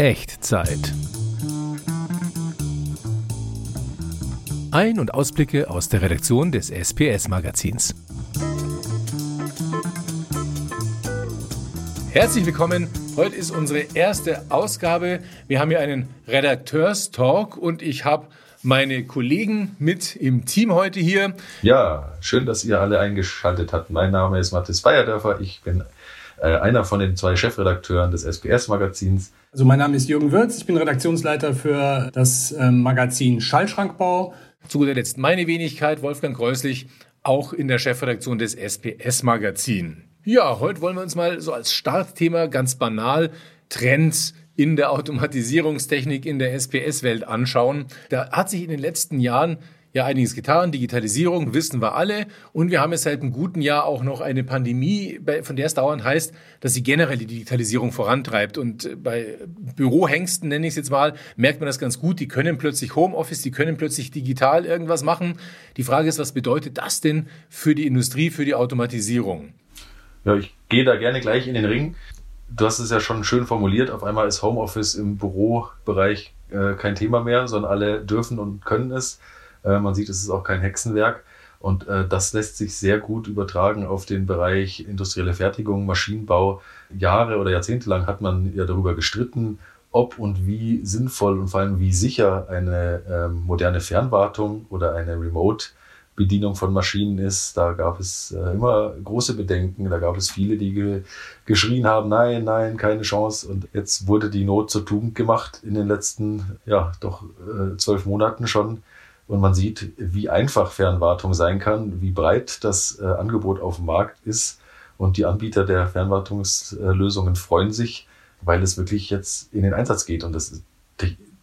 Echtzeit. Ein- und Ausblicke aus der Redaktion des SPS-Magazins. Herzlich willkommen. Heute ist unsere erste Ausgabe. Wir haben hier einen Redakteurstalk und ich habe meine Kollegen mit im Team heute hier. Ja, schön, dass ihr alle eingeschaltet habt. Mein Name ist Mathis Feierdörfer. Ich bin äh, einer von den zwei Chefredakteuren des SPS-Magazins. Also mein Name ist Jürgen Würz, ich bin Redaktionsleiter für das ähm, Magazin Schallschrankbau. Zu guter Letzt meine Wenigkeit, Wolfgang Kreuslich, auch in der Chefredaktion des SPS-Magazin. Ja, heute wollen wir uns mal so als Startthema ganz banal Trends in der Automatisierungstechnik in der SPS-Welt anschauen. Da hat sich in den letzten Jahren ja einiges getan. Digitalisierung wissen wir alle. Und wir haben jetzt seit einem guten Jahr auch noch eine Pandemie, von der es dauernd heißt, dass sie generell die Digitalisierung vorantreibt. Und bei Bürohengsten, nenne ich es jetzt mal, merkt man das ganz gut. Die können plötzlich Homeoffice, die können plötzlich digital irgendwas machen. Die Frage ist, was bedeutet das denn für die Industrie, für die Automatisierung? Ja, ich gehe da gerne gleich in den Ring. Du hast es ja schon schön formuliert. Auf einmal ist Homeoffice im Bürobereich äh, kein Thema mehr, sondern alle dürfen und können es. Äh, man sieht, es ist auch kein Hexenwerk. Und äh, das lässt sich sehr gut übertragen auf den Bereich industrielle Fertigung, Maschinenbau. Jahre oder Jahrzehnte lang hat man ja darüber gestritten, ob und wie sinnvoll und vor allem wie sicher eine ähm, moderne Fernwartung oder eine Remote Bedienung von Maschinen ist. Da gab es äh, immer große Bedenken. Da gab es viele, die ge geschrien haben, nein, nein, keine Chance. Und jetzt wurde die Not zur Tugend gemacht in den letzten, ja, doch äh, zwölf Monaten schon. Und man sieht, wie einfach Fernwartung sein kann, wie breit das äh, Angebot auf dem Markt ist. Und die Anbieter der Fernwartungslösungen freuen sich, weil es wirklich jetzt in den Einsatz geht. Und das ist,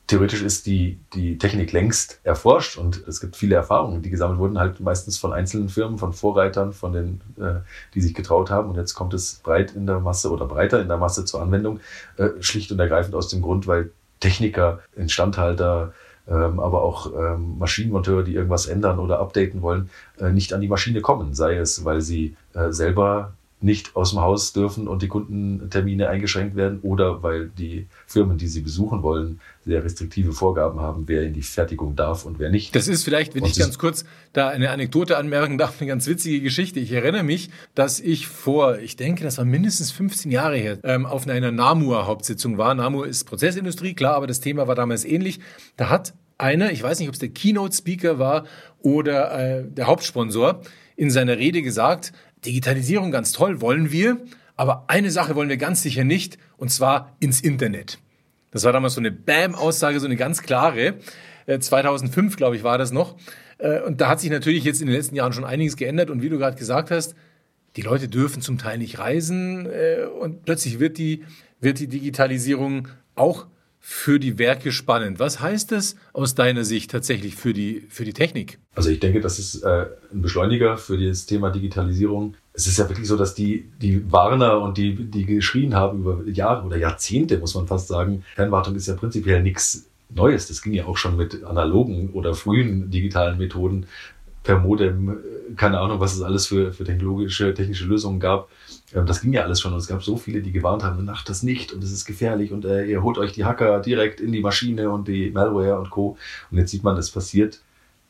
theoretisch ist die, die Technik längst erforscht und es gibt viele Erfahrungen, die gesammelt wurden, halt meistens von einzelnen Firmen, von Vorreitern, von den, äh, die sich getraut haben. Und jetzt kommt es breit in der Masse oder breiter in der Masse zur Anwendung, äh, schlicht und ergreifend aus dem Grund, weil Techniker, Instandhalter, ähm, aber auch ähm, Maschinenmonteure, die irgendwas ändern oder updaten wollen, äh, nicht an die Maschine kommen. Sei es, weil sie äh, selber nicht aus dem Haus dürfen und die Kundentermine eingeschränkt werden oder weil die Firmen, die sie besuchen wollen, sehr restriktive Vorgaben haben, wer in die Fertigung darf und wer nicht. Das ist vielleicht, wenn und ich ganz kurz da eine Anekdote anmerken darf, eine ganz witzige Geschichte. Ich erinnere mich, dass ich vor, ich denke, das war mindestens 15 Jahre her, ähm, auf einer Namur-Hauptsitzung war. Namur ist Prozessindustrie, klar, aber das Thema war damals ähnlich. Da hat einer, ich weiß nicht, ob es der Keynote-Speaker war oder äh, der Hauptsponsor, in seiner Rede gesagt, Digitalisierung ganz toll, wollen wir, aber eine Sache wollen wir ganz sicher nicht, und zwar ins Internet. Das war damals so eine Bam-Aussage, so eine ganz klare. 2005, äh, glaube ich, war das noch. Äh, und da hat sich natürlich jetzt in den letzten Jahren schon einiges geändert. Und wie du gerade gesagt hast, die Leute dürfen zum Teil nicht reisen. Äh, und plötzlich wird die, wird die Digitalisierung auch für die Werke spannend. Was heißt das aus deiner Sicht tatsächlich für die, für die Technik? Also ich denke, das ist äh, ein Beschleuniger für das Thema Digitalisierung. Es ist ja wirklich so, dass die, die Warner und die, die geschrien haben über Jahre oder Jahrzehnte, muss man fast sagen, Fernwartung ist ja prinzipiell nichts Neues. Das ging ja auch schon mit analogen oder frühen digitalen Methoden per Modem, keine Ahnung, was es alles für, für technologische, technische Lösungen gab. Das ging ja alles schon und es gab so viele, die gewarnt haben, macht das nicht und es ist gefährlich und äh, ihr holt euch die Hacker direkt in die Maschine und die Malware und Co. Und jetzt sieht man, das passiert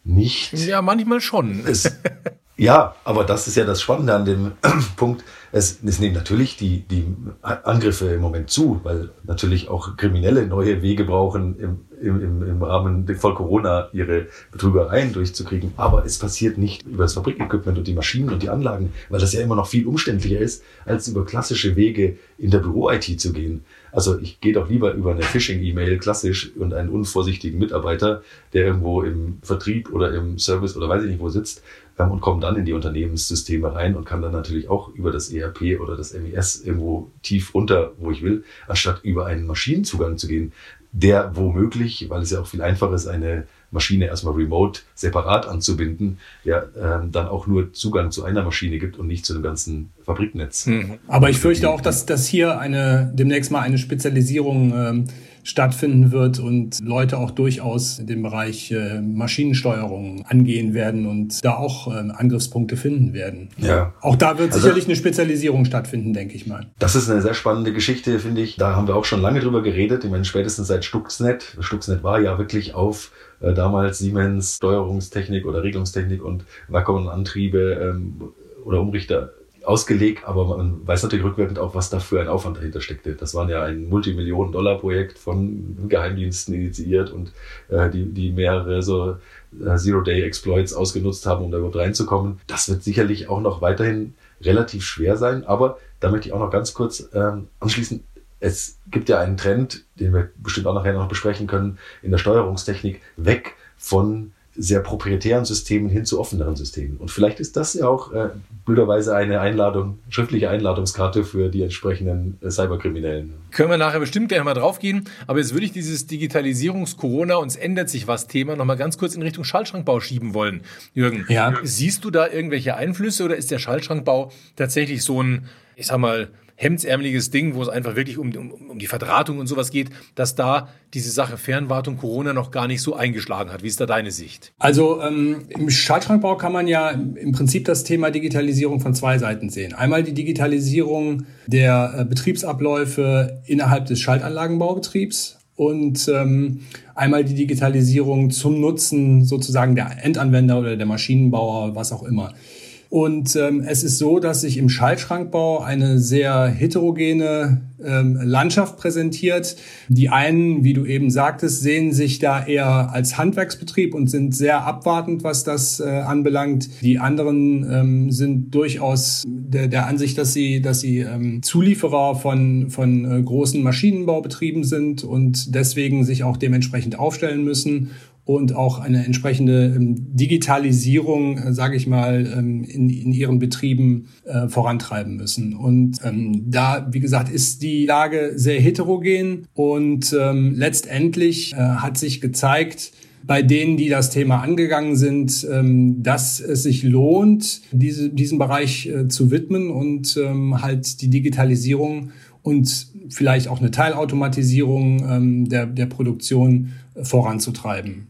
nicht. Ja, manchmal schon. Es, ja, aber das ist ja das Spannende an dem Punkt. Es, es nehmen natürlich die, die Angriffe im Moment zu, weil natürlich auch Kriminelle neue Wege brauchen, im, im, im Rahmen von Corona ihre Betrügereien durchzukriegen. Aber es passiert nicht über das Fabrikequipment und die Maschinen und die Anlagen, weil das ja immer noch viel umständlicher ist, als über klassische Wege in der Büro-IT zu gehen. Also ich gehe doch lieber über eine Phishing-E-Mail klassisch und einen unvorsichtigen Mitarbeiter, der irgendwo im Vertrieb oder im Service oder weiß ich nicht wo sitzt, und komme dann in die Unternehmenssysteme rein und kann dann natürlich auch über das ERP oder das MES irgendwo tief runter, wo ich will, anstatt über einen Maschinenzugang zu gehen, der womöglich, weil es ja auch viel einfacher ist, eine Maschine erstmal remote separat anzubinden, der ähm, dann auch nur Zugang zu einer Maschine gibt und nicht zu dem ganzen Fabriknetz. Mhm. Aber ich fürchte auch, dass, dass hier eine demnächst mal eine Spezialisierung ähm, stattfinden wird und Leute auch durchaus den Bereich äh, Maschinensteuerung angehen werden und da auch äh, Angriffspunkte finden werden. Ja. Auch da wird also, sicherlich eine Spezialisierung stattfinden, denke ich mal. Das ist eine sehr spannende Geschichte, finde ich. Da haben wir auch schon lange drüber geredet. Ich meine, spätestens seit Stuxnet. Stuxnet war ja wirklich auf äh, damals Siemens Steuerungstechnik oder Regelungstechnik und Wackerantriebe ähm, oder Umrichter ausgelegt, aber man weiß natürlich rückwirkend auch, was da für ein Aufwand dahinter steckte. Das war ja ein Multimillionen-Dollar-Projekt von Geheimdiensten initiiert und äh, die, die mehrere so äh, Zero-Day-Exploits ausgenutzt haben, um da überhaupt reinzukommen. Das wird sicherlich auch noch weiterhin relativ schwer sein, aber da möchte ich auch noch ganz kurz ähm, anschließen. Es gibt ja einen Trend, den wir bestimmt auch nachher noch besprechen können, in der Steuerungstechnik weg von sehr proprietären Systemen hin zu offeneren Systemen. Und vielleicht ist das ja auch äh, blöderweise eine Einladung, schriftliche Einladungskarte für die entsprechenden äh, Cyberkriminellen. Können wir nachher bestimmt gleich mal drauf gehen. Aber jetzt würde ich dieses Digitalisierungs-Corona, uns ändert sich was Thema, nochmal ganz kurz in Richtung Schaltschrankbau schieben wollen. Jürgen, ja. siehst du da irgendwelche Einflüsse oder ist der Schaltschrankbau tatsächlich so ein, ich sag mal, hemdsärmeliges Ding, wo es einfach wirklich um, um, um die Verdrahtung und sowas geht, dass da diese Sache Fernwartung Corona noch gar nicht so eingeschlagen hat. Wie ist da deine Sicht? Also ähm, im Schaltschrankbau kann man ja im Prinzip das Thema Digitalisierung von zwei Seiten sehen. Einmal die Digitalisierung der äh, Betriebsabläufe innerhalb des Schaltanlagenbaubetriebs und ähm, einmal die Digitalisierung zum Nutzen sozusagen der Endanwender oder der Maschinenbauer, was auch immer. Und ähm, es ist so, dass sich im Schaltschrankbau eine sehr heterogene ähm, Landschaft präsentiert. Die einen, wie du eben sagtest, sehen sich da eher als Handwerksbetrieb und sind sehr abwartend, was das äh, anbelangt. Die anderen ähm, sind durchaus der, der Ansicht, dass sie, dass sie ähm, Zulieferer von, von äh, großen Maschinenbaubetrieben sind und deswegen sich auch dementsprechend aufstellen müssen und auch eine entsprechende ähm, Digitalisierung, äh, sage ich mal, ähm, in, in ihren Betrieben äh, vorantreiben müssen. Und ähm, da, wie gesagt, ist die Lage sehr heterogen und letztendlich äh, hat sich gezeigt, bei denen, die das Thema angegangen sind, dass es sich lohnt, diese, diesen Bereich zu widmen und halt die Digitalisierung und vielleicht auch eine Teilautomatisierung der, der Produktion voranzutreiben.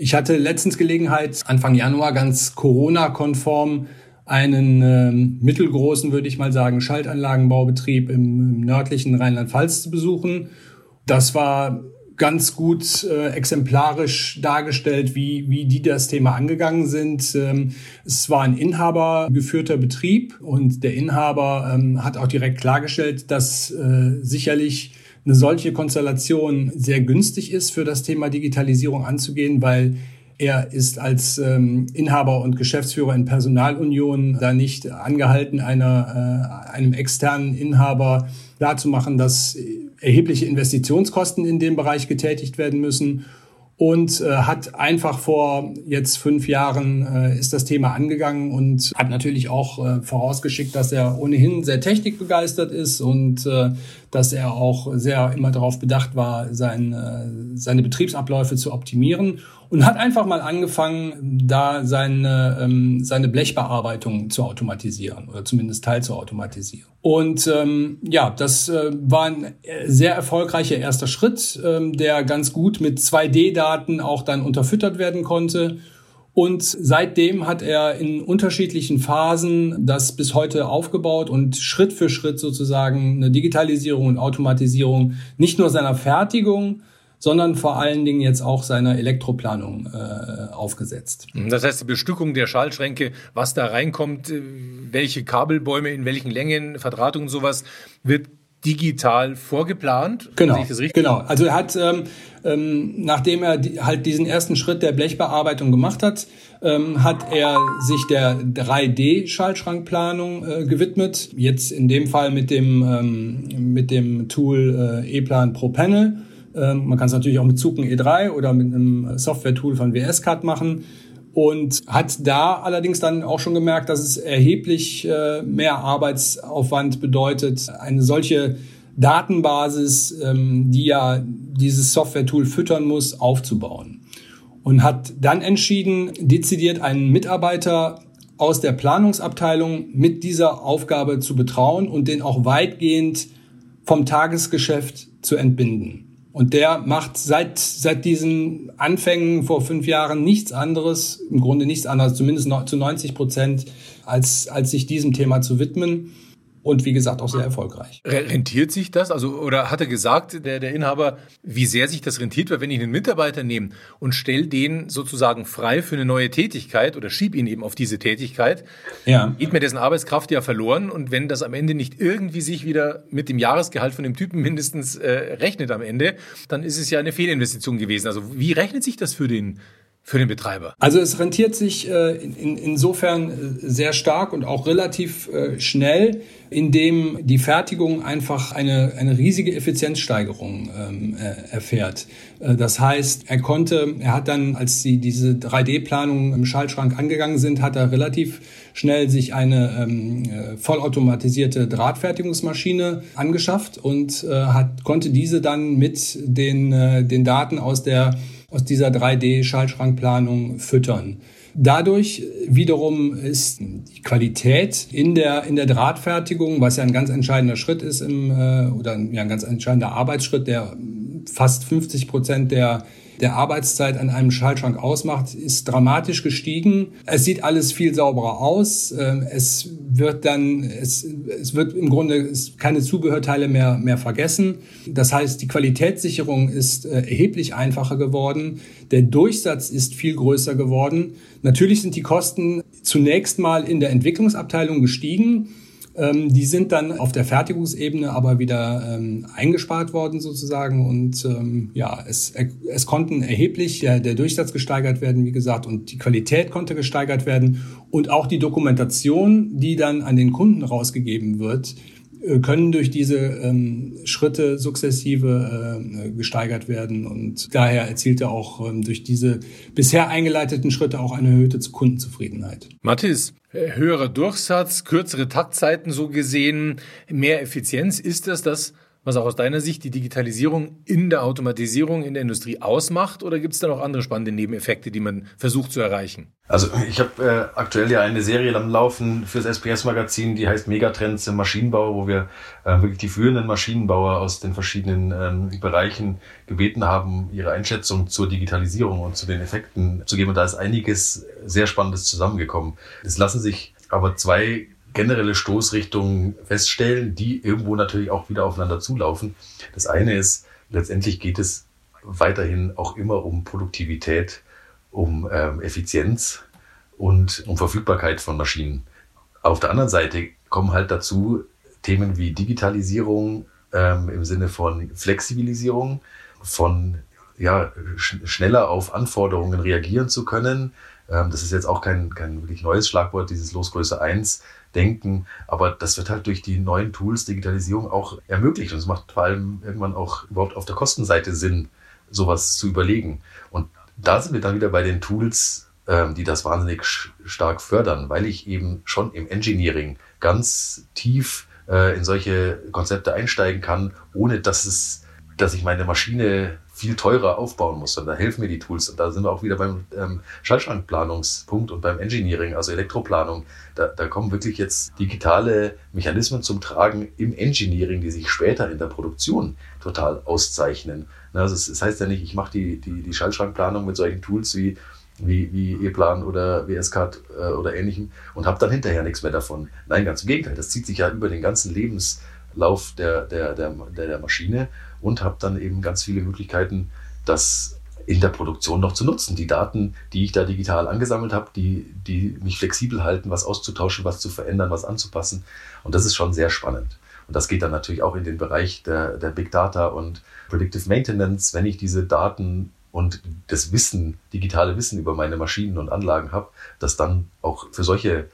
Ich hatte letztens Gelegenheit, Anfang Januar ganz Corona-konform einen äh, mittelgroßen, würde ich mal sagen, Schaltanlagenbaubetrieb im, im nördlichen Rheinland-Pfalz zu besuchen. Das war ganz gut äh, exemplarisch dargestellt, wie, wie die das Thema angegangen sind. Ähm, es war ein inhabergeführter Betrieb und der Inhaber ähm, hat auch direkt klargestellt, dass äh, sicherlich eine solche Konstellation sehr günstig ist für das Thema Digitalisierung anzugehen, weil er ist als ähm, Inhaber und Geschäftsführer in Personalunion da nicht angehalten, einer, äh, einem externen Inhaber klarzumachen, dass erhebliche Investitionskosten in dem Bereich getätigt werden müssen. Und äh, hat einfach vor jetzt fünf Jahren äh, ist das Thema angegangen und hat natürlich auch äh, vorausgeschickt, dass er ohnehin sehr technikbegeistert ist und äh, dass er auch sehr immer darauf bedacht war, sein, äh, seine Betriebsabläufe zu optimieren und hat einfach mal angefangen, da seine, ähm, seine Blechbearbeitung zu automatisieren oder zumindest teil zu automatisieren. Und ähm, ja, das äh, war ein sehr erfolgreicher erster Schritt, ähm, der ganz gut mit 2D-Daten auch dann unterfüttert werden konnte. Und seitdem hat er in unterschiedlichen Phasen das bis heute aufgebaut und Schritt für Schritt sozusagen eine Digitalisierung und Automatisierung nicht nur seiner Fertigung, sondern vor allen Dingen jetzt auch seiner Elektroplanung äh, aufgesetzt. Das heißt, die Bestückung der Schaltschränke, was da reinkommt, äh, welche Kabelbäume in welchen Längen, Verdrahtung und sowas, wird digital vorgeplant. Genau. Genau. Also er hat, ähm, ähm, nachdem er die, halt diesen ersten Schritt der Blechbearbeitung gemacht hat, ähm, hat er sich der 3D-Schaltschrankplanung äh, gewidmet. Jetzt in dem Fall mit dem ähm, mit dem Tool äh, E-Plan Pro Panel. Ähm, man kann es natürlich auch mit Zucken E3 oder mit einem Software-Tool von WS-Card machen und hat da allerdings dann auch schon gemerkt, dass es erheblich äh, mehr Arbeitsaufwand bedeutet, eine solche Datenbasis, ähm, die ja dieses Software-Tool füttern muss, aufzubauen. Und hat dann entschieden, dezidiert einen Mitarbeiter aus der Planungsabteilung mit dieser Aufgabe zu betrauen und den auch weitgehend vom Tagesgeschäft zu entbinden. Und der macht seit, seit diesen Anfängen vor fünf Jahren nichts anderes, im Grunde nichts anderes, zumindest zu 90 Prozent, als, als sich diesem Thema zu widmen und wie gesagt auch sehr erfolgreich. Rentiert sich das? Also, oder hat er gesagt, der, der Inhaber, wie sehr sich das rentiert? Weil wenn ich einen Mitarbeiter nehme und stelle den sozusagen frei für eine neue Tätigkeit oder schieb ihn eben auf diese Tätigkeit, ja. geht mir dessen Arbeitskraft ja verloren. Und wenn das am Ende nicht irgendwie sich wieder mit dem Jahresgehalt von dem Typen mindestens äh, rechnet am Ende, dann ist es ja eine Fehlinvestition gewesen. Also wie rechnet sich das für den für den Betreiber? Also es rentiert sich äh, in, insofern äh, sehr stark und auch relativ äh, schnell, indem die Fertigung einfach eine, eine riesige Effizienzsteigerung ähm, äh, erfährt. Äh, das heißt, er konnte, er hat dann, als sie diese 3D-Planung im Schaltschrank angegangen sind, hat er relativ schnell sich eine ähm, äh, vollautomatisierte Drahtfertigungsmaschine angeschafft und hat, konnte diese dann mit den, den Daten aus der aus dieser 3D-Schaltschrankplanung füttern. Dadurch wiederum ist die Qualität in der, in der Drahtfertigung, was ja ein ganz entscheidender Schritt ist im, äh, oder ja, ein ganz entscheidender Arbeitsschritt, der fast 50 Prozent der der Arbeitszeit an einem Schaltschrank ausmacht, ist dramatisch gestiegen. Es sieht alles viel sauberer aus. Ähm, es wird dann, es, es wird im Grunde keine Zubehörteile mehr, mehr vergessen. Das heißt, die Qualitätssicherung ist äh, erheblich einfacher geworden. Der Durchsatz ist viel größer geworden. Natürlich sind die Kosten zunächst mal in der Entwicklungsabteilung gestiegen. Ähm, die sind dann auf der Fertigungsebene aber wieder ähm, eingespart worden sozusagen und ähm, ja, es, es konnten erheblich der, der Durchsatz gesteigert werden, wie gesagt, und die Qualität konnte gesteigert werden und auch die Dokumentation, die dann an den Kunden rausgegeben wird, können durch diese ähm, Schritte sukzessive äh, gesteigert werden und daher erzielt er auch ähm, durch diese bisher eingeleiteten Schritte auch eine erhöhte Kundenzufriedenheit. Mathis, äh, höherer Durchsatz, kürzere Taktzeiten so gesehen, mehr Effizienz, ist das das, was auch aus deiner Sicht die Digitalisierung in der Automatisierung in der Industrie ausmacht? Oder gibt es da noch andere spannende Nebeneffekte, die man versucht zu erreichen? Also ich habe äh, aktuell ja eine Serie am Laufen fürs SPS-Magazin, die heißt Megatrends im Maschinenbau, wo wir äh, wirklich die führenden Maschinenbauer aus den verschiedenen ähm, Bereichen gebeten haben, ihre Einschätzung zur Digitalisierung und zu den Effekten zu geben. Und da ist einiges sehr Spannendes zusammengekommen. Es lassen sich aber zwei generelle Stoßrichtungen feststellen, die irgendwo natürlich auch wieder aufeinander zulaufen. Das eine ist, letztendlich geht es weiterhin auch immer um Produktivität, um ähm, Effizienz und um Verfügbarkeit von Maschinen. Auf der anderen Seite kommen halt dazu Themen wie Digitalisierung ähm, im Sinne von Flexibilisierung, von ja, sch schneller auf Anforderungen reagieren zu können. Ähm, das ist jetzt auch kein, kein wirklich neues Schlagwort, dieses Losgröße 1 denken. Aber das wird halt durch die neuen Tools, Digitalisierung auch ermöglicht. Und es macht vor allem irgendwann auch überhaupt auf der Kostenseite Sinn, sowas zu überlegen. Und da sind wir dann wieder bei den Tools, ähm, die das wahnsinnig stark fördern, weil ich eben schon im Engineering ganz tief äh, in solche Konzepte einsteigen kann, ohne dass es, dass ich meine Maschine viel teurer aufbauen muss. Und da helfen mir die Tools. Und da sind wir auch wieder beim ähm, Schaltschrankplanungspunkt und beim Engineering, also Elektroplanung. Da, da kommen wirklich jetzt digitale Mechanismen zum Tragen im Engineering, die sich später in der Produktion total auszeichnen. Also das heißt ja nicht, ich mache die, die, die Schaltschrankplanung mit solchen Tools wie wie, wie E-Plan oder WS-Card äh, oder ähnlichem und habe dann hinterher nichts mehr davon. Nein, ganz im Gegenteil. Das zieht sich ja über den ganzen Lebenslauf der, der, der, der Maschine und habe dann eben ganz viele Möglichkeiten, das in der Produktion noch zu nutzen. Die Daten, die ich da digital angesammelt habe, die, die mich flexibel halten, was auszutauschen, was zu verändern, was anzupassen. Und das ist schon sehr spannend. Und das geht dann natürlich auch in den Bereich der, der Big Data und Predictive Maintenance, wenn ich diese Daten und das Wissen, digitale Wissen über meine Maschinen und Anlagen habe, das dann auch für solche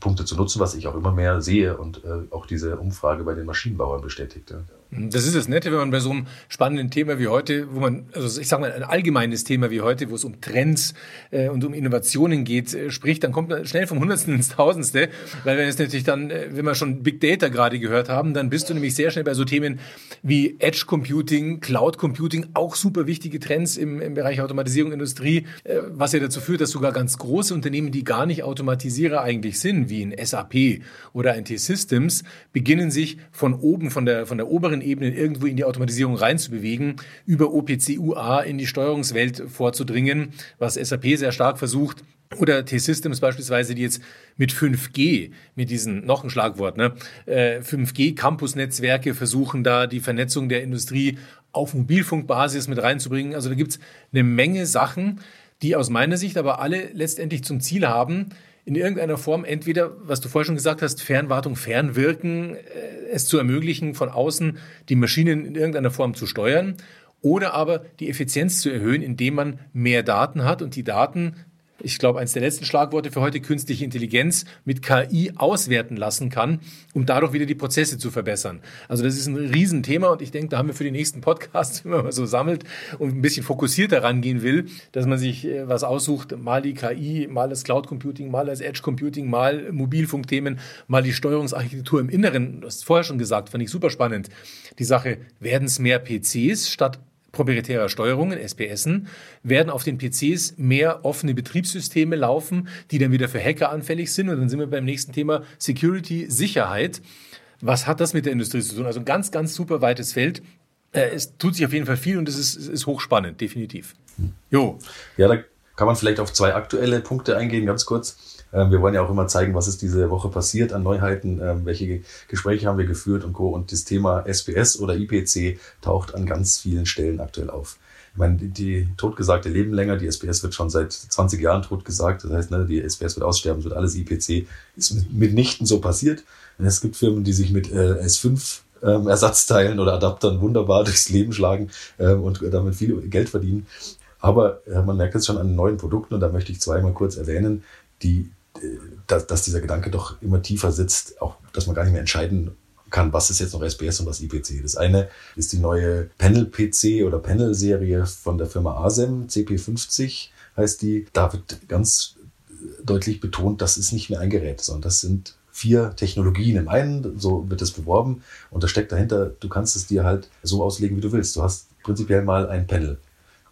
Punkte zu nutzen, was ich auch immer mehr sehe und äh, auch diese Umfrage bei den Maschinenbauern bestätigt. Ja. Das ist das Nette, wenn man bei so einem spannenden Thema wie heute, wo man, also ich sage mal, ein allgemeines Thema wie heute, wo es um Trends äh, und um Innovationen geht, äh, spricht, dann kommt man schnell vom Hundertsten ins Tausendste. Weil wenn es natürlich dann, äh, wenn wir schon Big Data gerade gehört haben, dann bist du nämlich sehr schnell bei so Themen wie Edge Computing, Cloud Computing, auch super wichtige Trends im, im Bereich Automatisierung Industrie, äh, was ja dazu führt, dass sogar ganz große Unternehmen, die gar nicht Automatisierer eigentlich sind, wie ein SAP oder ein T-Systems, beginnen sich von oben, von der, von der oberen Ebenen irgendwo in die Automatisierung reinzubewegen, über OPC-UA in die Steuerungswelt vorzudringen, was SAP sehr stark versucht. Oder T-Systems beispielsweise, die jetzt mit 5G, mit diesen, noch ein Schlagwort, ne, 5G-Campus-Netzwerke versuchen da die Vernetzung der Industrie auf Mobilfunkbasis mit reinzubringen. Also da gibt's eine Menge Sachen, die aus meiner Sicht aber alle letztendlich zum Ziel haben, in irgendeiner Form entweder, was du vorher schon gesagt hast, Fernwartung, Fernwirken, äh, es zu ermöglichen, von außen die Maschinen in irgendeiner Form zu steuern oder aber die Effizienz zu erhöhen, indem man mehr Daten hat und die Daten ich glaube, eines der letzten Schlagworte für heute, künstliche Intelligenz mit KI auswerten lassen kann, um dadurch wieder die Prozesse zu verbessern. Also das ist ein Riesenthema und ich denke, da haben wir für die nächsten Podcasts, wenn man mal so sammelt und ein bisschen fokussierter rangehen will, dass man sich äh, was aussucht, mal die KI, mal das Cloud Computing, mal das Edge Computing, mal Mobilfunkthemen, mal die Steuerungsarchitektur im Inneren. Du hast vorher schon gesagt, fand ich super spannend. Die Sache, werden es mehr PCs statt proprietärer Steuerungen, SPSen, werden auf den PCs mehr offene Betriebssysteme laufen, die dann wieder für Hacker anfällig sind. Und dann sind wir beim nächsten Thema Security, Sicherheit. Was hat das mit der Industrie zu tun? Also ein ganz, ganz super weites Feld. Äh, es tut sich auf jeden Fall viel und es ist, es ist hochspannend, definitiv. Jo. Ja, da kann man vielleicht auf zwei aktuelle Punkte eingehen, ganz kurz. Ähm, wir wollen ja auch immer zeigen, was ist diese Woche passiert an Neuheiten, ähm, welche Gespräche haben wir geführt und Co. Und das Thema SPS oder IPC taucht an ganz vielen Stellen aktuell auf. Ich meine, die, die totgesagte leben länger, die SPS wird schon seit 20 Jahren totgesagt. Das heißt, ne, die SPS wird aussterben, wird alles IPC. Ist mitnichten so passiert. Es gibt Firmen, die sich mit äh, S5 ähm, Ersatzteilen oder Adaptern wunderbar durchs Leben schlagen ähm, und damit viel Geld verdienen. Aber äh, man merkt es schon an neuen Produkten und da möchte ich zweimal kurz erwähnen, die dass, dass dieser Gedanke doch immer tiefer sitzt, auch dass man gar nicht mehr entscheiden kann, was ist jetzt noch SBS und was IPC. Das eine ist die neue Panel-PC oder Panel-Serie von der Firma ASEM, CP50 heißt die. Da wird ganz deutlich betont, das ist nicht mehr ein Gerät, sondern das sind vier Technologien im einen, so wird es beworben und da steckt dahinter, du kannst es dir halt so auslegen, wie du willst. Du hast prinzipiell mal ein Panel.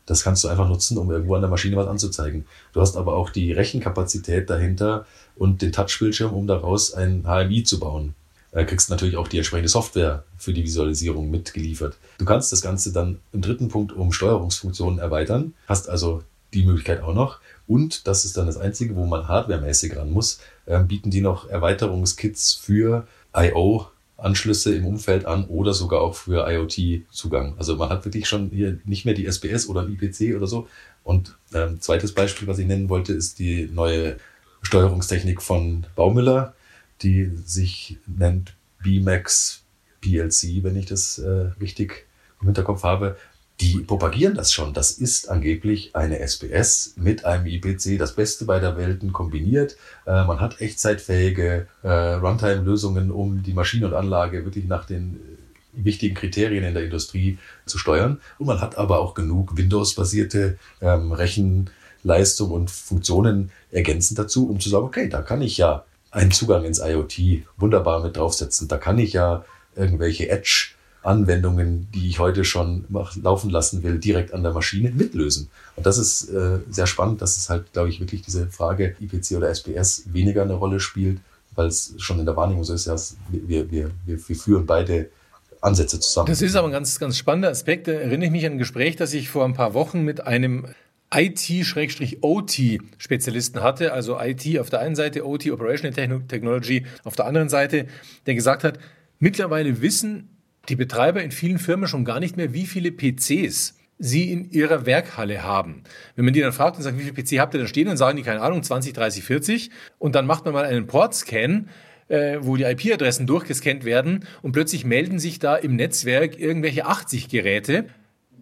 Das kannst du einfach nutzen, um irgendwo an der Maschine was anzuzeigen. Du hast aber auch die Rechenkapazität dahinter und den Touchbildschirm, um daraus ein HMI zu bauen. Du kriegst natürlich auch die entsprechende Software für die Visualisierung mitgeliefert. Du kannst das Ganze dann im dritten Punkt um Steuerungsfunktionen erweitern, hast also die Möglichkeit auch noch. Und das ist dann das Einzige, wo man hardwaremäßig ran muss, äh, bieten die noch Erweiterungskits für I.O. Anschlüsse im Umfeld an oder sogar auch für IoT-Zugang. Also man hat wirklich schon hier nicht mehr die SBS oder IPC oder so. Und ähm, zweites Beispiel, was ich nennen wollte, ist die neue Steuerungstechnik von Baumüller, die sich nennt BMAX PLC, wenn ich das äh, richtig im Hinterkopf habe die propagieren das schon. Das ist angeblich eine SPS mit einem IPC, das Beste beider Welten kombiniert. Äh, man hat echtzeitfähige äh, Runtime-Lösungen, um die Maschine und Anlage wirklich nach den äh, wichtigen Kriterien in der Industrie zu steuern. Und man hat aber auch genug Windows-basierte ähm, Rechenleistung und Funktionen ergänzend dazu, um zu sagen, okay, da kann ich ja einen Zugang ins IoT wunderbar mit draufsetzen. Da kann ich ja irgendwelche Edge Anwendungen, die ich heute schon laufen lassen will, direkt an der Maschine mitlösen. Und das ist äh, sehr spannend, dass es halt, glaube ich, wirklich diese Frage IPC oder SPS weniger eine Rolle spielt, weil es schon in der Wahrnehmung so ist, ja, wir, wir, wir, wir führen beide Ansätze zusammen. Das ist aber ein ganz, ganz spannender Aspekt. Da erinnere ich mich an ein Gespräch, das ich vor ein paar Wochen mit einem IT-OT-Spezialisten hatte, also IT auf der einen Seite, OT, Operational Technology auf der anderen Seite, der gesagt hat, mittlerweile wissen die Betreiber in vielen Firmen schon gar nicht mehr, wie viele PCs sie in ihrer Werkhalle haben. Wenn man die dann fragt und sagt, wie viele PC habt ihr da stehen, dann sagen die, keine Ahnung, 20, 30, 40. Und dann macht man mal einen Portscan, äh, wo die IP-Adressen durchgescannt werden und plötzlich melden sich da im Netzwerk irgendwelche 80 Geräte,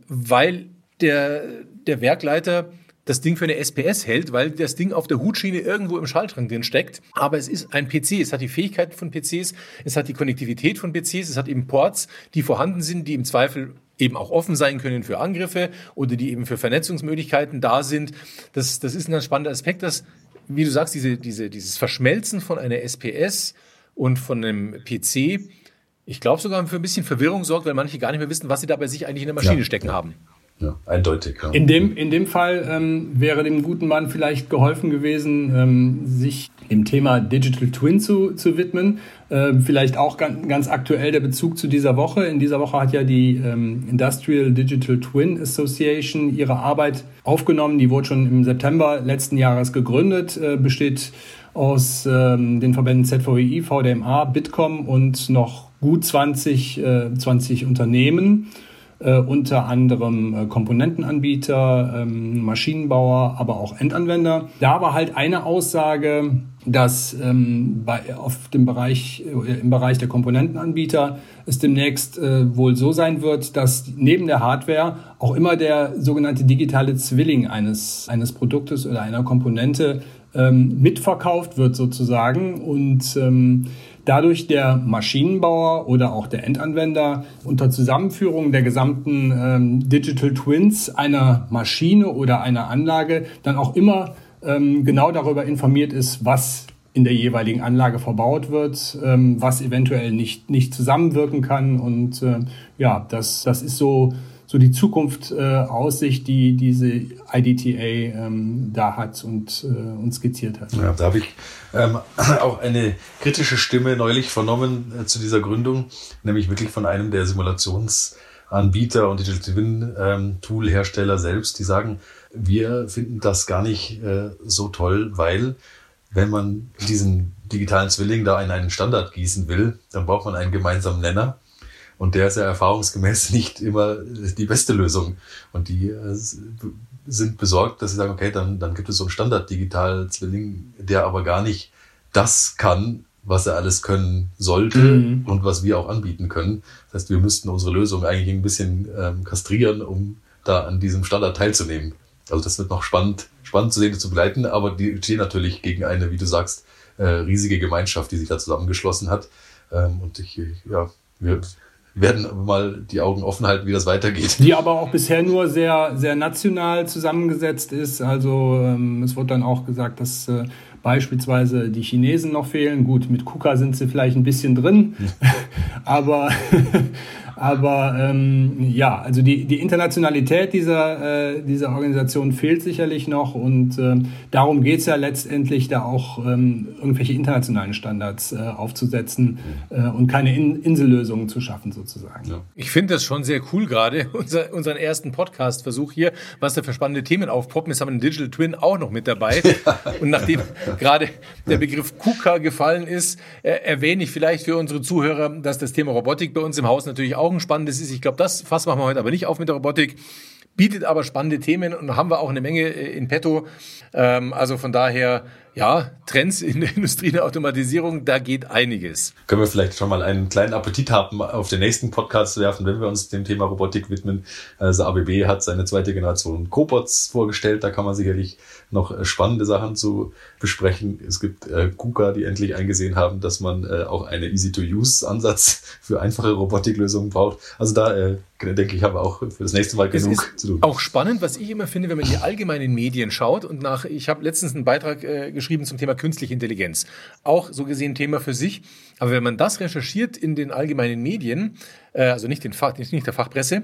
weil der, der Werkleiter das Ding für eine SPS hält, weil das Ding auf der Hutschiene irgendwo im Schaltschrank drin steckt. Aber es ist ein PC. Es hat die Fähigkeiten von PCs, es hat die Konnektivität von PCs, es hat eben Ports, die vorhanden sind, die im Zweifel eben auch offen sein können für Angriffe oder die eben für Vernetzungsmöglichkeiten da sind. Das, das ist ein ganz spannender Aspekt, dass, wie du sagst, diese, diese, dieses Verschmelzen von einer SPS und von einem PC, ich glaube sogar für ein bisschen Verwirrung sorgt, weil manche gar nicht mehr wissen, was sie da bei sich eigentlich in der Maschine ja. stecken haben. Ja, eindeutig. Ja. In, dem, in dem Fall ähm, wäre dem guten Mann vielleicht geholfen gewesen, ähm, sich dem Thema Digital Twin zu, zu widmen. Äh, vielleicht auch ganz, ganz aktuell der Bezug zu dieser Woche. In dieser Woche hat ja die ähm, Industrial Digital Twin Association ihre Arbeit aufgenommen. Die wurde schon im September letzten Jahres gegründet, äh, besteht aus ähm, den Verbänden ZVEI, VDMA, Bitkom und noch gut 20, äh, 20 Unternehmen äh, unter anderem äh, Komponentenanbieter, ähm, Maschinenbauer, aber auch Endanwender. Da war halt eine Aussage, dass ähm, bei, auf dem Bereich, äh, im Bereich der Komponentenanbieter es demnächst äh, wohl so sein wird, dass neben der Hardware auch immer der sogenannte digitale Zwilling eines, eines Produktes oder einer Komponente ähm, mitverkauft wird sozusagen und ähm, dadurch der Maschinenbauer oder auch der Endanwender unter Zusammenführung der gesamten ähm, Digital Twins einer Maschine oder einer Anlage dann auch immer ähm, genau darüber informiert ist, was in der jeweiligen Anlage verbaut wird, ähm, was eventuell nicht, nicht zusammenwirken kann. Und äh, ja, das, das ist so so die Zukunft äh, Aussicht, die diese IDTA ähm, da hat und, äh, und skizziert hat. Ja, da habe ich ähm, auch eine kritische Stimme neulich vernommen äh, zu dieser Gründung, nämlich wirklich von einem der Simulationsanbieter und Digital Twin ähm, Tool Hersteller selbst, die sagen, wir finden das gar nicht äh, so toll, weil wenn man diesen digitalen Zwilling da in einen Standard gießen will, dann braucht man einen gemeinsamen Nenner. Und der ist ja erfahrungsgemäß nicht immer die beste Lösung. Und die äh, sind besorgt, dass sie sagen, okay, dann, dann gibt es so einen Standard-Digital-Zwilling, der aber gar nicht das kann, was er alles können sollte mhm. und was wir auch anbieten können. Das heißt, wir müssten unsere Lösung eigentlich ein bisschen ähm, kastrieren, um da an diesem Standard teilzunehmen. Also das wird noch spannend, spannend zu sehen und zu begleiten, aber die stehen natürlich gegen eine, wie du sagst, äh, riesige Gemeinschaft, die sich da zusammengeschlossen hat. Ähm, und ich, ja, wir werden mal die Augen offen halten, wie das weitergeht. Die aber auch bisher nur sehr, sehr national zusammengesetzt ist. Also ähm, es wird dann auch gesagt, dass äh, beispielsweise die Chinesen noch fehlen. Gut, mit KUKA sind sie vielleicht ein bisschen drin, aber aber ähm, ja, also die, die Internationalität dieser, äh, dieser Organisation fehlt sicherlich noch und äh, darum geht's ja letztendlich, da auch ähm, irgendwelche internationalen Standards äh, aufzusetzen äh, und keine In Insellösungen zu schaffen sozusagen. Ja. Ich finde das schon sehr cool gerade, unser, unseren ersten Podcast-Versuch hier, was da für spannende Themen aufpoppen. Jetzt haben wir einen Digital Twin auch noch mit dabei. und nachdem gerade der Begriff KUKA gefallen ist, äh, erwähne ich vielleicht für unsere Zuhörer, dass das Thema Robotik bei uns im Haus natürlich auch ein spannendes ist. Ich glaube, das Fass machen wir heute aber nicht auf mit der Robotik. Bietet aber spannende Themen und haben wir auch eine Menge äh, in petto. Ähm, also von daher ja, Trends in der Industrie der Automatisierung, da geht einiges. Können wir vielleicht schon mal einen kleinen Appetit haben, auf den nächsten Podcast zu werfen, wenn wir uns dem Thema Robotik widmen. Also ABB hat seine zweite Generation Cobots vorgestellt, da kann man sicherlich noch spannende Sachen zu besprechen. Es gibt äh, KUKA, die endlich eingesehen haben, dass man äh, auch eine Easy-to-Use-Ansatz für einfache Robotiklösungen braucht. Also da äh, denke ich, haben wir auch für das nächste Mal genug zu tun. Auch spannend, was ich immer finde, wenn man in die allgemeinen Medien schaut und nach, ich habe letztens einen Beitrag äh, geschrieben zum Thema künstliche Intelligenz. Auch so gesehen Thema für sich. Aber wenn man das recherchiert in den allgemeinen Medien, äh, also nicht, den Fach, nicht der Fachpresse,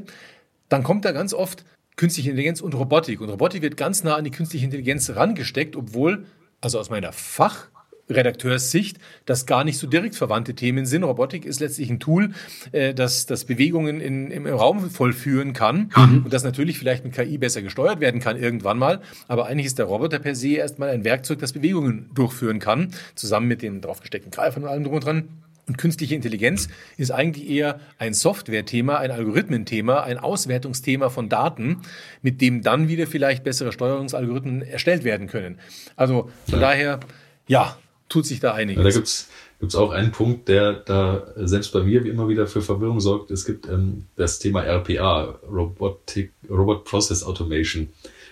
dann kommt da ganz oft künstliche Intelligenz und Robotik. Und Robotik wird ganz nah an die künstliche Intelligenz rangesteckt, obwohl, also aus meiner Fach- Redakteurssicht, das gar nicht so direkt verwandte Themen sind. Robotik ist letztlich ein Tool, äh, das, das Bewegungen in, im Raum vollführen kann mhm. und das natürlich vielleicht mit KI besser gesteuert werden kann irgendwann mal. Aber eigentlich ist der Roboter per se erstmal ein Werkzeug, das Bewegungen durchführen kann, zusammen mit den draufgesteckten Greifern und allem drum und dran. Und künstliche Intelligenz ist eigentlich eher ein Software-Thema, ein Algorithmen-Thema, ein Auswertungsthema von Daten, mit dem dann wieder vielleicht bessere Steuerungsalgorithmen erstellt werden können. Also von ja. daher, ja, tut sich da einiges. Da gibt's gibt's auch einen Punkt, der da selbst bei mir wie immer wieder für Verwirrung sorgt. Es gibt ähm, das Thema RPA, Robotic, Robot Process Automation.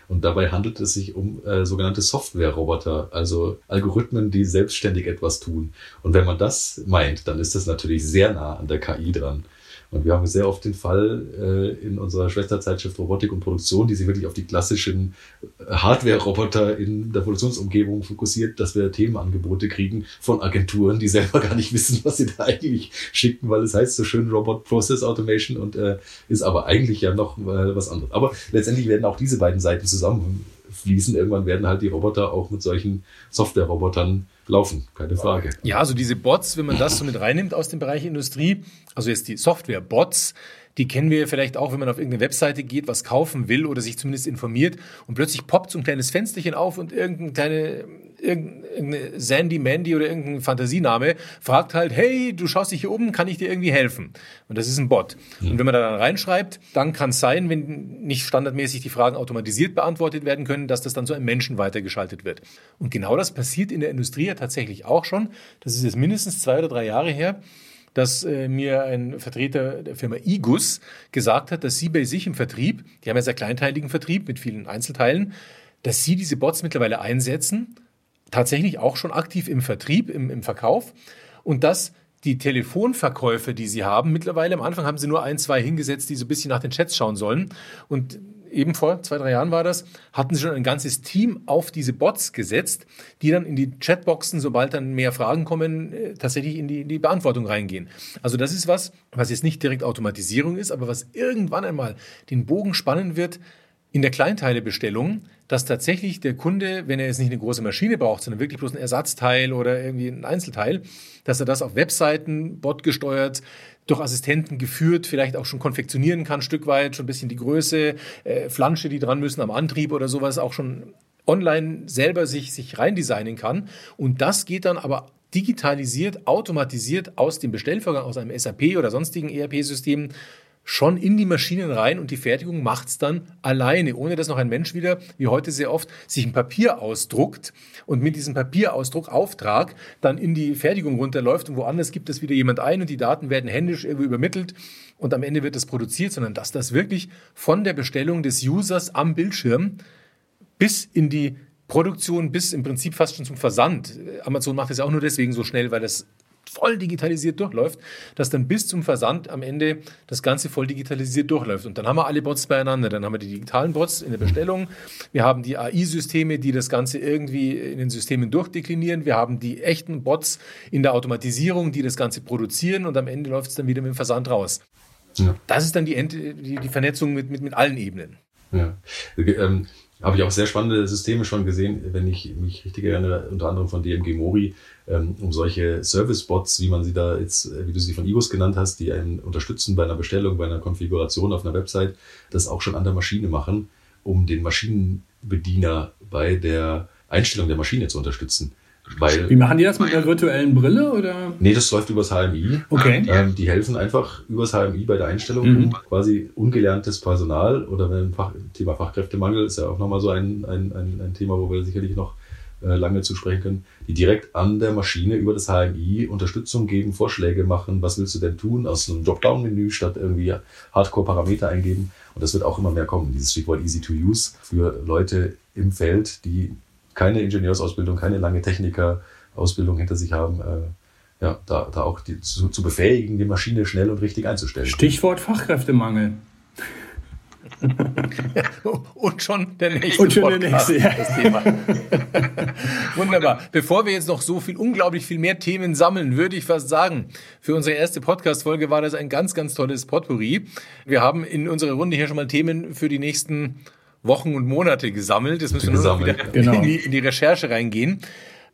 Und dabei handelt es sich um äh, sogenannte Software-Roboter, also Algorithmen, die selbstständig etwas tun. Und wenn man das meint, dann ist das natürlich sehr nah an der KI dran. Und wir haben sehr oft den Fall äh, in unserer Schwesterzeitschrift Robotik und Produktion, die sich wirklich auf die klassischen äh, Hardware-Roboter in der Produktionsumgebung fokussiert, dass wir Themenangebote kriegen von Agenturen, die selber gar nicht wissen, was sie da eigentlich schicken, weil es heißt so schön Robot Process Automation und äh, ist aber eigentlich ja noch äh, was anderes. Aber letztendlich werden auch diese beiden Seiten zusammenfließen. Irgendwann werden halt die Roboter auch mit solchen Software-Robotern laufen, keine Frage. Ja, also diese Bots, wenn man das so mit reinnimmt aus dem Bereich Industrie, also jetzt die Software-Bots, die kennen wir vielleicht auch, wenn man auf irgendeine Webseite geht, was kaufen will oder sich zumindest informiert und plötzlich poppt so ein kleines Fensterchen auf und irgendeine kleine irgendeine Sandy Mandy oder irgendein Fantasiename fragt halt, hey, du schaust dich hier um, kann ich dir irgendwie helfen? Und das ist ein Bot. Mhm. Und wenn man da dann reinschreibt, dann kann es sein, wenn nicht standardmäßig die Fragen automatisiert beantwortet werden können, dass das dann zu einem Menschen weitergeschaltet wird. Und genau das passiert in der Industrie ja tatsächlich auch schon. Das ist jetzt mindestens zwei oder drei Jahre her dass äh, mir ein Vertreter der Firma Igus gesagt hat, dass sie bei sich im Vertrieb, die haben ja sehr kleinteiligen Vertrieb mit vielen Einzelteilen, dass sie diese Bots mittlerweile einsetzen, tatsächlich auch schon aktiv im Vertrieb, im, im Verkauf. Und dass die Telefonverkäufe, die sie haben, mittlerweile am Anfang haben sie nur ein, zwei hingesetzt, die so ein bisschen nach den Chats schauen sollen. Und eben vor zwei, drei Jahren war das, hatten sie schon ein ganzes Team auf diese Bots gesetzt, die dann in die Chatboxen, sobald dann mehr Fragen kommen, äh, tatsächlich in die, in die Beantwortung reingehen. Also das ist was, was jetzt nicht direkt Automatisierung ist, aber was irgendwann einmal den Bogen spannen wird in der Kleinteilebestellung, dass tatsächlich der Kunde, wenn er jetzt nicht eine große Maschine braucht, sondern wirklich bloß ein Ersatzteil oder irgendwie ein Einzelteil, dass er das auf Webseiten botgesteuert durch Assistenten geführt, vielleicht auch schon konfektionieren kann, Stück weit, schon ein bisschen die Größe, äh, Flansche, die dran müssen am Antrieb oder sowas, auch schon online selber sich, sich reindesignen kann. Und das geht dann aber digitalisiert, automatisiert aus dem Bestellvorgang, aus einem SAP oder sonstigen ERP-System schon in die Maschinen rein und die Fertigung macht es dann alleine, ohne dass noch ein Mensch wieder, wie heute sehr oft, sich ein Papier ausdruckt und mit diesem Papierausdruckauftrag dann in die Fertigung runterläuft und woanders gibt es wieder jemand ein und die Daten werden händisch irgendwie übermittelt und am Ende wird das produziert, sondern dass das wirklich von der Bestellung des Users am Bildschirm bis in die Produktion bis im Prinzip fast schon zum Versand. Amazon macht es auch nur deswegen so schnell, weil das voll digitalisiert durchläuft, dass dann bis zum Versand am Ende das Ganze voll digitalisiert durchläuft. Und dann haben wir alle Bots beieinander. Dann haben wir die digitalen Bots in der Bestellung. Wir haben die AI-Systeme, die das Ganze irgendwie in den Systemen durchdeklinieren. Wir haben die echten Bots in der Automatisierung, die das Ganze produzieren. Und am Ende läuft es dann wieder mit dem Versand raus. Ja. Das ist dann die, die, die Vernetzung mit, mit, mit allen Ebenen. Ja. Ähm, habe ich auch sehr spannende Systeme schon gesehen, wenn ich mich richtig erinnere, unter anderem von DMG Mori, ähm, um solche Service-Bots, wie man sie da jetzt, äh, wie du sie von Igos genannt hast, die einen unterstützen bei einer Bestellung, bei einer Konfiguration auf einer Website, das auch schon an der Maschine machen, um den Maschinenbediener bei der Einstellung der Maschine zu unterstützen. Weil, Wie machen die das mit einer virtuellen Brille? Oder? Nee, das läuft übers HMI. Okay. Ähm, die helfen einfach übers HMI bei der Einstellung. Mhm. Quasi ungelerntes Personal oder wenn Fach, Thema Fachkräftemangel ist ja auch nochmal so ein, ein, ein, ein Thema, wo wir sicherlich noch äh, lange zu sprechen können, die direkt an der Maschine über das HMI Unterstützung geben, Vorschläge machen, was willst du denn tun, aus einem Dropdown-Menü statt irgendwie Hardcore-Parameter eingeben. Und das wird auch immer mehr kommen, dieses Stichwort Easy to Use für Leute im Feld, die keine Ingenieursausbildung, keine lange Technikerausbildung hinter sich haben, äh, ja, da, da auch die, zu, zu befähigen, die Maschine schnell und richtig einzustellen. Stichwort Fachkräftemangel. und schon der nächste und schon Podcast, der nächste, ja. das Thema. Wunderbar. Bevor wir jetzt noch so viel, unglaublich viel mehr Themen sammeln, würde ich fast sagen, für unsere erste Podcast-Folge war das ein ganz, ganz tolles Potpourri. Wir haben in unserer Runde hier schon mal Themen für die nächsten Wochen und Monate gesammelt. Jetzt müssen wir nur noch wieder genau. in, die, in die Recherche reingehen.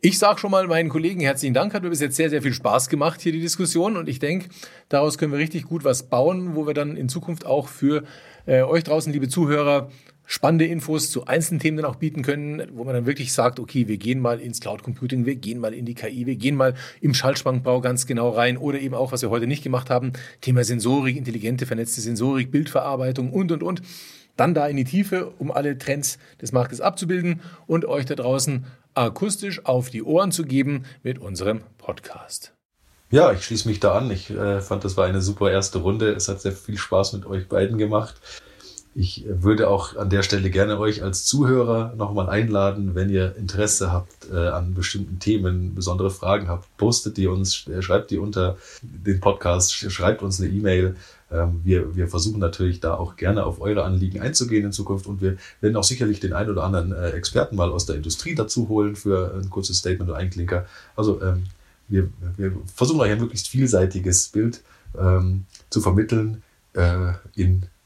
Ich sage schon mal meinen Kollegen herzlichen Dank. Hat mir bis jetzt sehr, sehr viel Spaß gemacht hier die Diskussion und ich denke, daraus können wir richtig gut was bauen, wo wir dann in Zukunft auch für äh, euch draußen, liebe Zuhörer, spannende Infos zu einzelnen Themen dann auch bieten können, wo man dann wirklich sagt, okay, wir gehen mal ins Cloud Computing, wir gehen mal in die KI, wir gehen mal im Schaltschwankbau ganz genau rein oder eben auch, was wir heute nicht gemacht haben, Thema Sensorik, intelligente, vernetzte Sensorik, Bildverarbeitung und, und, und dann da in die Tiefe, um alle Trends des Marktes abzubilden und euch da draußen akustisch auf die Ohren zu geben mit unserem Podcast. Ja, ich schließe mich da an. Ich äh, fand, das war eine super erste Runde. Es hat sehr viel Spaß mit euch beiden gemacht. Ich würde auch an der Stelle gerne euch als Zuhörer nochmal einladen, wenn ihr Interesse habt äh, an bestimmten Themen, besondere Fragen habt, postet die uns, äh, schreibt die unter den Podcast, schreibt uns eine E-Mail. Ähm, wir, wir versuchen natürlich da auch gerne auf eure Anliegen einzugehen in Zukunft und wir werden auch sicherlich den ein oder anderen äh, Experten mal aus der Industrie dazu holen für ein kurzes Statement oder Einklinker. Also ähm, wir, wir versuchen euch ein möglichst vielseitiges Bild ähm, zu vermitteln äh, in